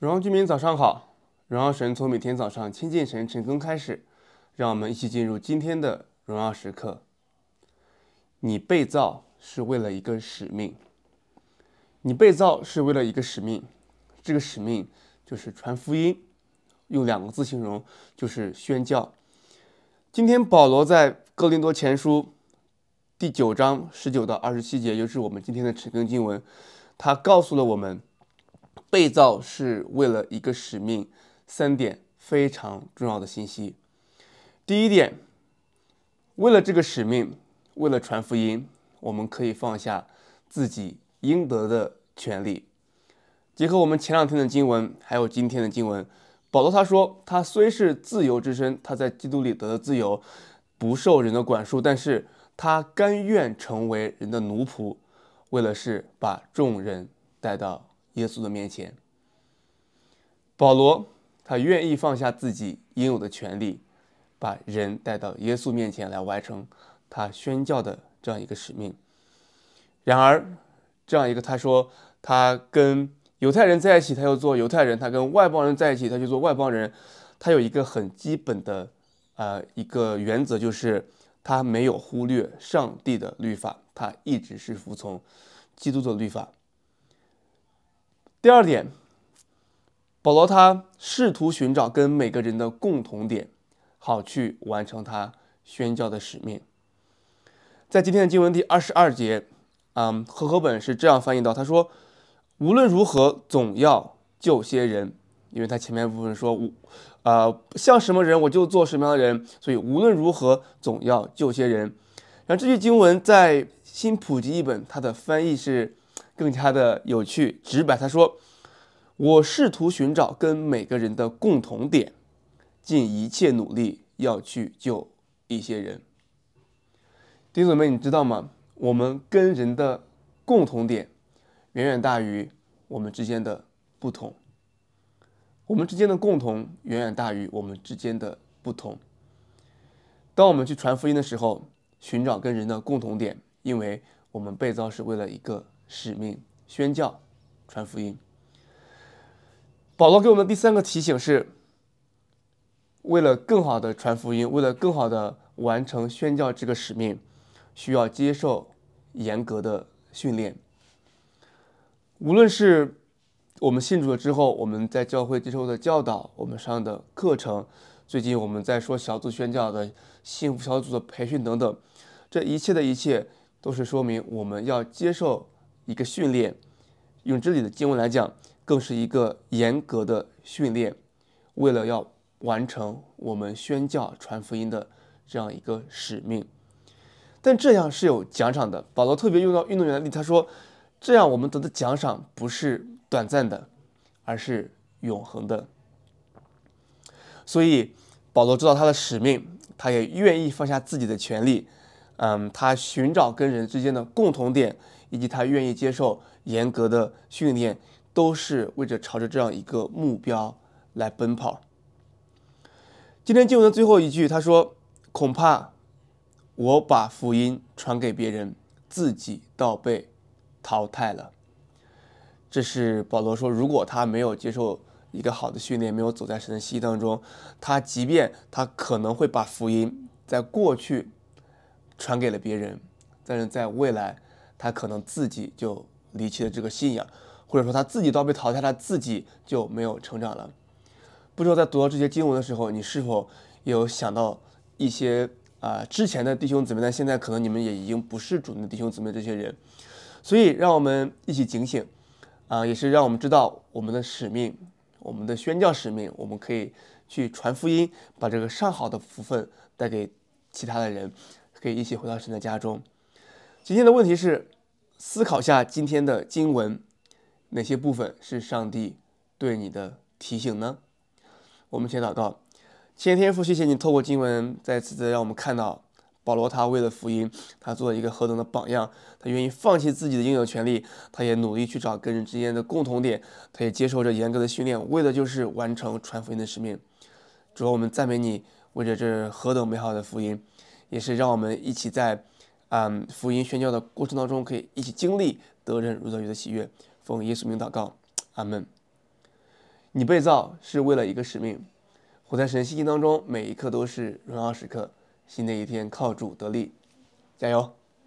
荣耀居民早上好，荣耀神从每天早上亲近神晨更开始，让我们一起进入今天的荣耀时刻。你被造是为了一个使命，你被造是为了一个使命，这个使命就是传福音，用两个字形容就是宣教。今天保罗在哥林多前书第九章十九到二十七节，就是我们今天的晨更经文，他告诉了我们。被造是为了一个使命，三点非常重要的信息。第一点，为了这个使命，为了传福音，我们可以放下自己应得的权利。结合我们前两天的经文，还有今天的经文，保罗他说，他虽是自由之身，他在基督里得的自由，不受人的管束，但是他甘愿成为人的奴仆，为了是把众人带到。耶稣的面前，保罗他愿意放下自己应有的权利，把人带到耶稣面前来完成他宣教的这样一个使命。然而，这样一个他说，他跟犹太人在一起，他要做犹太人；他跟外邦人在一起，他就做外邦人。他有一个很基本的呃一个原则，就是他没有忽略上帝的律法，他一直是服从基督的律法。第二点，保罗他试图寻找跟每个人的共同点，好去完成他宣教的使命。在今天的经文第二十二节，嗯，和合本是这样翻译到：他说，无论如何，总要救些人，因为他前面部分说，我，呃，像什么人我就做什么样的人，所以无论如何，总要救些人。然后这句经文在新普及一本，它的翻译是。更加的有趣直白，他说：“我试图寻找跟每个人的共同点，尽一切努力要去救一些人。”弟兄姊妹，你知道吗？我们跟人的共同点远远大于我们之间的不同。我们之间的共同远远大于我们之间的不同。当我们去传福音的时候，寻找跟人的共同点，因为我们被造是为了一个。使命宣教、传福音。保罗给我们第三个提醒是：为了更好的传福音，为了更好的完成宣教这个使命，需要接受严格的训练。无论是我们信主了之后，我们在教会接受的教导，我们上的课程，最近我们在说小组宣教的幸福小组的培训等等，这一切的一切，都是说明我们要接受。一个训练，用这里的经文来讲，更是一个严格的训练，为了要完成我们宣教传福音的这样一个使命。但这样是有奖赏的。保罗特别用到运动员的例，他说：“这样我们得的奖赏不是短暂的，而是永恒的。”所以保罗知道他的使命，他也愿意放下自己的权利，嗯，他寻找跟人之间的共同点。以及他愿意接受严格的训练，都是为着朝着这样一个目标来奔跑。今天经文的最后一句，他说：“恐怕我把福音传给别人，自己倒被淘汰了。”这是保罗说，如果他没有接受一个好的训练，没有走在神的心意当中，他即便他可能会把福音在过去传给了别人，但是在未来。他可能自己就离弃了这个信仰，或者说他自己倒被淘汰，他自己就没有成长了。不知道在读到这些经文的时候，你是否有想到一些啊、之前的弟兄姊妹，但现在可能你们也已经不是主的弟兄姊妹这些人。所以让我们一起警醒啊、也是让我们知道我们的使命，我们的宣教使命，我们可以去传福音，把这个上好的福分带给其他的人，可以一起回到神的家中。今天的问题是，思考下今天的经文，哪些部分是上帝对你的提醒呢？我们先祷告，亲爱的天父，谢谢你透过经文再次的让我们看到保罗他为了福音，他做了一个何等的榜样，他愿意放弃自己的应有权利，他也努力去找跟人之间的共同点，他也接受着严格的训练，为的就是完成传福音的使命。主，我们赞美你，为着这何等美好的福音，也是让我们一起在。嗯，福音宣教的过程当中，可以一起经历得人如得鱼的喜悦。奉耶稣名祷告，阿门。你被造是为了一个使命，活在神心意当中，每一刻都是荣耀时刻。新的一天靠主得力，加油！